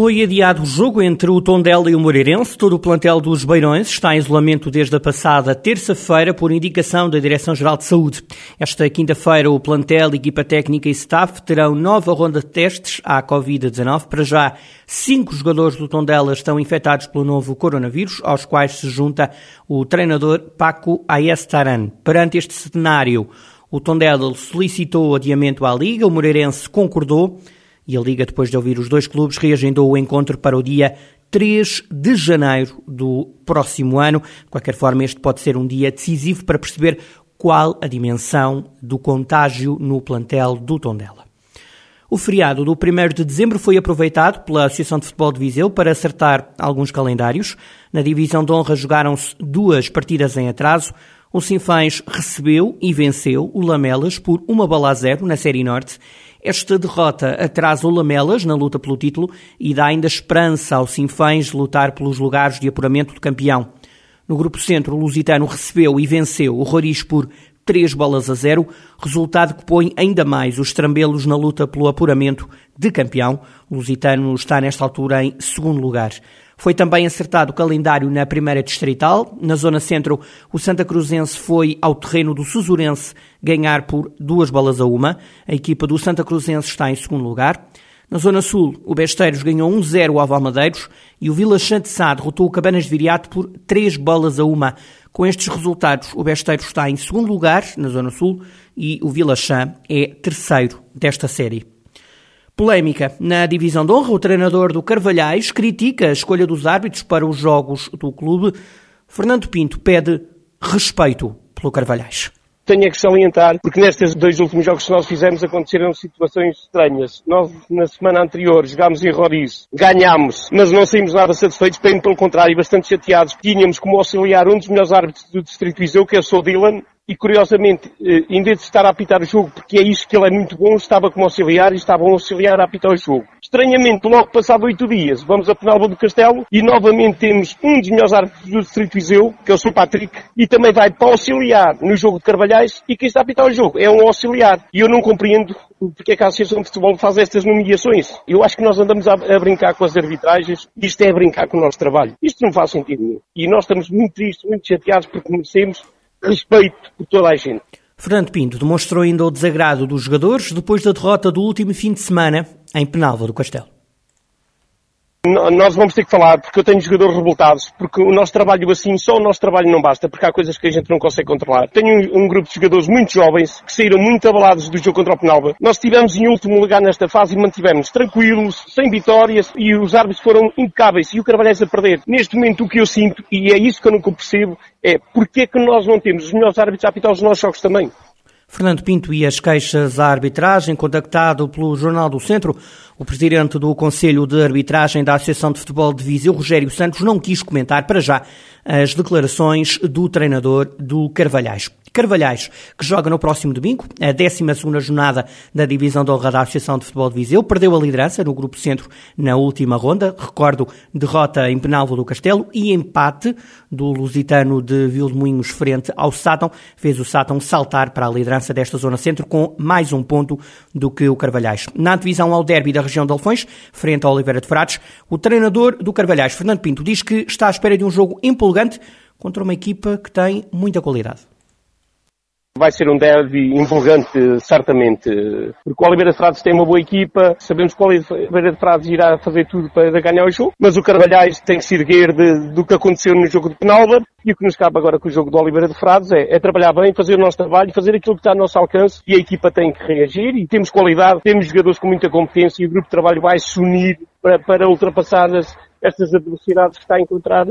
Foi adiado o jogo entre o Tondela e o Moreirense. Todo o plantel dos Beirões está em isolamento desde a passada terça-feira por indicação da Direção-Geral de Saúde. Esta quinta-feira, o plantel, equipa técnica e staff terão nova ronda de testes à Covid-19. Para já, cinco jogadores do Tondela estão infectados pelo novo coronavírus, aos quais se junta o treinador Paco Ayestaran. Perante este cenário, o Tondela solicitou adiamento à Liga, o Moreirense concordou e a Liga, depois de ouvir os dois clubes, reagendou o encontro para o dia 3 de janeiro do próximo ano. De qualquer forma, este pode ser um dia decisivo para perceber qual a dimensão do contágio no plantel do Tondela. O feriado do 1 de dezembro foi aproveitado pela Associação de Futebol de Viseu para acertar alguns calendários. Na divisão de honra jogaram-se duas partidas em atraso. O Sinfãs recebeu e venceu o Lamelas por uma bola a zero na Série Norte esta derrota atrasa o Lamelas na luta pelo título e dá ainda esperança ao Sinfãs de lutar pelos lugares de apuramento de campeão. No grupo centro, o Lusitano recebeu e venceu o Roriz por três bolas a zero, resultado que põe ainda mais os trambelos na luta pelo apuramento de campeão. O Lusitano está nesta altura em segundo lugar. Foi também acertado o calendário na primeira distrital. Na zona centro, o Santa Cruzense foi ao terreno do Susurense ganhar por duas bolas a uma. A equipa do Santa Cruzense está em segundo lugar. Na Zona Sul, o Besteiros ganhou 1-0 ao Valmadeiros e o Vila Chante Sá derrotou o Cabanas de Viriato por 3 bolas a uma. Com estes resultados, o Besteiros está em segundo lugar na Zona Sul e o Vila Chã é terceiro desta série. Polémica. Na divisão de honra, o treinador do Carvalhais critica a escolha dos árbitros para os jogos do clube. Fernando Pinto pede respeito pelo Carvalhais tenho é que salientar, porque nestes dois últimos jogos que nós fizemos aconteceram situações estranhas. Nós, na semana anterior, jogámos em Roriz, ganhámos, mas não saímos nada satisfeitos, bem pelo contrário, bastante chateados. Tínhamos como auxiliar um dos melhores árbitros do Distrito Viseu, que é o Sou Dylan, e curiosamente, eh, em vez de estar a apitar o jogo, porque é isso que ele é muito bom, estava como auxiliar e estava um auxiliar a apitar o jogo. Estranhamente, logo passado oito dias, vamos a Penalva do Castelo e novamente temos um dos melhores árbitros do Distrito Viseu, que é o Sr. Patrick, e também vai para auxiliar no jogo de Carvalhais e quem está a apitar o jogo é um auxiliar. E eu não compreendo porque é que a Associação de Futebol faz estas nomeações. Eu acho que nós andamos a, a brincar com as arbitragens, isto é brincar com o nosso trabalho. Isto não faz sentido nenhum. E nós estamos muito tristes, muito chateados porque merecemos respeito por toda a gente. Fernando Pinto demonstrou ainda o desagrado dos jogadores depois da derrota do último fim de semana em Penalva do Castelo nós vamos ter que falar, porque eu tenho jogadores revoltados, porque o nosso trabalho assim, só o nosso trabalho não basta, porque há coisas que a gente não consegue controlar. Tenho um, um grupo de jogadores muito jovens, que saíram muito abalados do jogo contra o Penalba. Nós estivemos em último lugar nesta fase e mantivemos tranquilos, sem vitórias, e os árbitros foram impecáveis, e o Carvalhais a perder. Neste momento o que eu sinto, e é isso que eu nunca percebo, é porque é que nós não temos os melhores árbitros a apitar os nossos jogos também. Fernando Pinto e as queixas à arbitragem, contactado pelo Jornal do Centro, o presidente do Conselho de Arbitragem da Associação de Futebol de Viseu, Rogério Santos, não quis comentar para já as declarações do treinador do Carvalhais. Carvalhais, que joga no próximo domingo, a 12 jornada da Divisão de Honra da Associação de Futebol de Viseu, perdeu a liderança no Grupo Centro na última ronda, recordo, derrota em Penalvo do Castelo e empate do Lusitano de Vilmoinhos frente ao Sátão, fez o Sátão saltar para a liderança desta Zona Centro com mais um ponto do que o Carvalhais. Na divisão ao derby da região de Alfões, frente ao Oliveira de Frades, o treinador do Carvalhais, Fernando Pinto, diz que está à espera de um jogo empolgante contra uma equipa que tem muita qualidade. Vai ser um derby empolgante, certamente, porque o Oliveira de Frades tem uma boa equipa, sabemos que o Oliveira de Frades irá fazer tudo para ganhar o jogo, mas o Carvalhais tem que se erguer de, do que aconteceu no jogo de Penalva, e o que nos cabe agora com o jogo do Oliveira de Frades é, é, trabalhar bem, fazer o nosso trabalho, fazer aquilo que está ao nosso alcance, e a equipa tem que reagir, e temos qualidade, temos jogadores com muita competência, e o grupo de trabalho vai se unir para, para ultrapassar as, estas adversidades que está a encontrar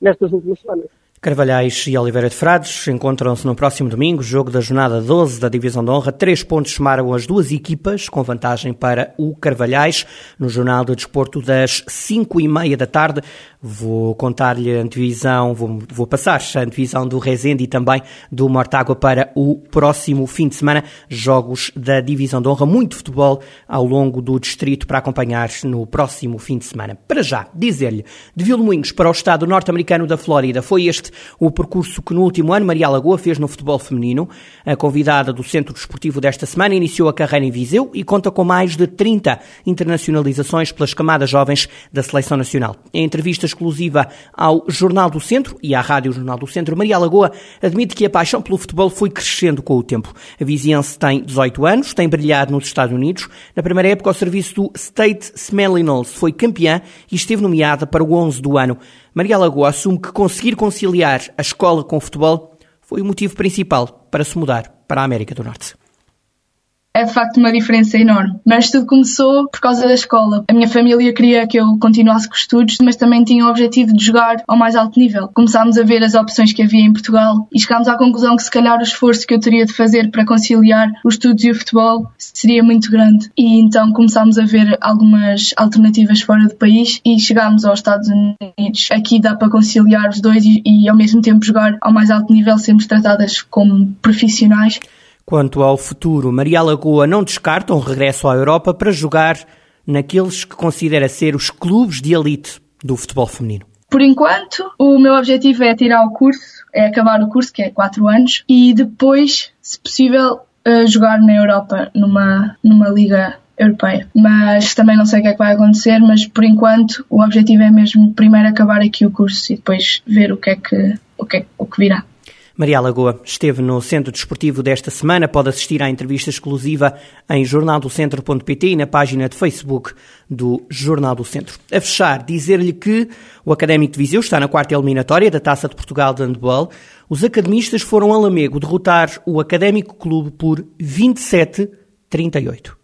nestas últimas semanas. Carvalhais e Oliveira de Frades encontram-se no próximo domingo, jogo da jornada 12 da Divisão de Honra. Três pontos somaram as duas equipas, com vantagem para o Carvalhais, no Jornal de Desporto das 5 e meia da tarde. Vou contar-lhe a antevisão, vou, vou passar a antevisão do Rezende e também do Mortágua para o próximo fim de semana. Jogos da Divisão de Honra, muito futebol ao longo do distrito para acompanhar no próximo fim de semana. Para já, dizer-lhe, de Vilmoinhos para o estado norte-americano da Flórida, foi este o percurso que no último ano Maria Lagoa fez no futebol feminino. A convidada do Centro Desportivo desta semana iniciou a carreira em Viseu e conta com mais de 30 internacionalizações pelas camadas jovens da Seleção Nacional. Em entrevista exclusiva ao Jornal do Centro e à Rádio Jornal do Centro, Maria Lagoa admite que a paixão pelo futebol foi crescendo com o tempo. A viziense tem 18 anos, tem brilhado nos Estados Unidos. Na primeira época, ao serviço do State Seminoles, foi campeã e esteve nomeada para o 11 do ano. Maria Lagoa assume que conseguir conciliar a escola com o futebol foi o motivo principal para se mudar para a América do Norte é de facto uma diferença enorme. Mas tudo começou por causa da escola. A minha família queria que eu continuasse com os estudos, mas também tinha o objetivo de jogar ao mais alto nível. Começámos a ver as opções que havia em Portugal e chegámos à conclusão que se calhar o esforço que eu teria de fazer para conciliar os estudos e o futebol seria muito grande. E então começámos a ver algumas alternativas fora do país e chegámos aos Estados Unidos. Aqui dá para conciliar os dois e, e ao mesmo tempo jogar ao mais alto nível, sermos tratadas como profissionais. Quanto ao futuro, Maria Lagoa não descarta um regresso à Europa para jogar naqueles que considera ser os clubes de elite do futebol feminino. Por enquanto, o meu objetivo é tirar o curso, é acabar o curso, que é 4 anos, e depois, se possível, eh, jogar na Europa, numa, numa liga europeia. Mas também não sei o que é que vai acontecer, mas por enquanto o objetivo é mesmo primeiro acabar aqui o curso e depois ver o que é que, o que, é, o que virá. Maria Lagoa esteve no Centro Desportivo desta semana. Pode assistir à entrevista exclusiva em jornaldocentro.pt e na página de Facebook do Jornal do Centro. A fechar, dizer-lhe que o Académico de Viseu está na quarta eliminatória da Taça de Portugal de Handball. Os academistas foram a Lamego derrotar o Académico Clube por 27-38.